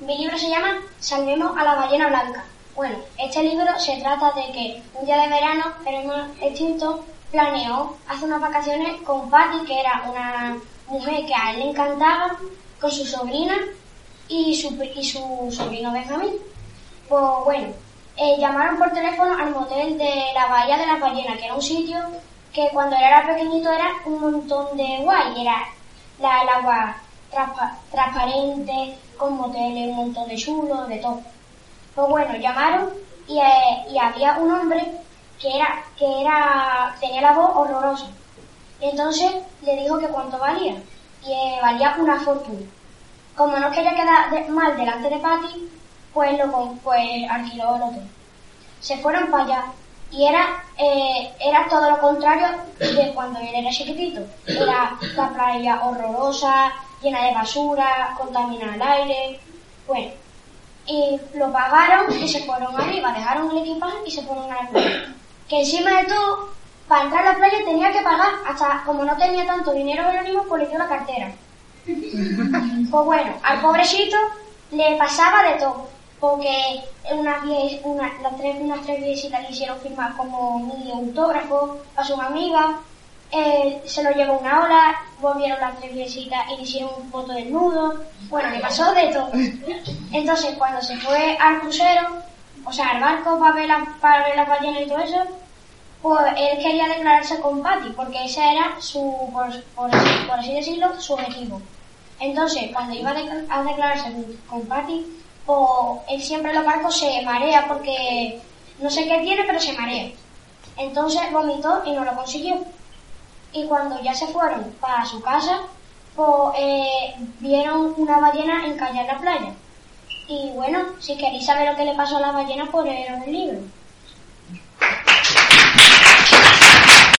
Mi libro se llama Salvemos a la ballena blanca. Bueno, este libro se trata de que un día de verano el extinto planeó hacer unas vacaciones con Patty, que era una mujer que a él le encantaba, con su sobrina y su, y su sobrino Benjamín. Pues bueno, eh, llamaron por teléfono al motel de la Bahía de la Ballena, que era un sitio que cuando él era pequeñito era un montón de guay, era la, el agua transparente, con moteles, un montón de chulos, de todo. Pues bueno, llamaron y, eh, y había un hombre que era, que era, tenía la voz horrorosa. Entonces le dijo que cuánto valía. Y eh, valía una fortuna. Como no quería quedar mal delante de Patty, pues lo pues alquiló el hotel. Se fueron para allá y era, eh, era todo lo contrario de cuando él era chiquitito. Era la playa horrorosa, llena de basura, contaminada el aire. Bueno, y lo pagaron y se fueron arriba, dejaron el equipaje y se fueron a la playa. Que encima de todo, para entrar a la playa tenía que pagar, hasta como no tenía tanto dinero anónimo, pues le dio la cartera. Pues bueno, al pobrecito le pasaba de todo porque una, una, las tres, unas tres le hicieron firmar como mi autógrafo a su amiga, eh, se lo llevó una ola, volvieron las tres visitas y le hicieron un foto desnudo, bueno, le pasó de todo. Entonces, cuando se fue al crucero, o sea, al barco para ver, la, para ver las ballenas y todo eso, pues él quería declararse con Patty, porque ese era su, por, por, así decirlo, su objetivo. Entonces, cuando iba a, declararse con Patty, o él siempre los barcos se marea porque no sé qué tiene, pero se marea. Entonces vomitó y no lo consiguió. Y cuando ya se fueron para su casa, pues eh, vieron una ballena encallada en la playa. Y bueno, si queréis saber lo que le pasó a la ballena, pues leer el libro.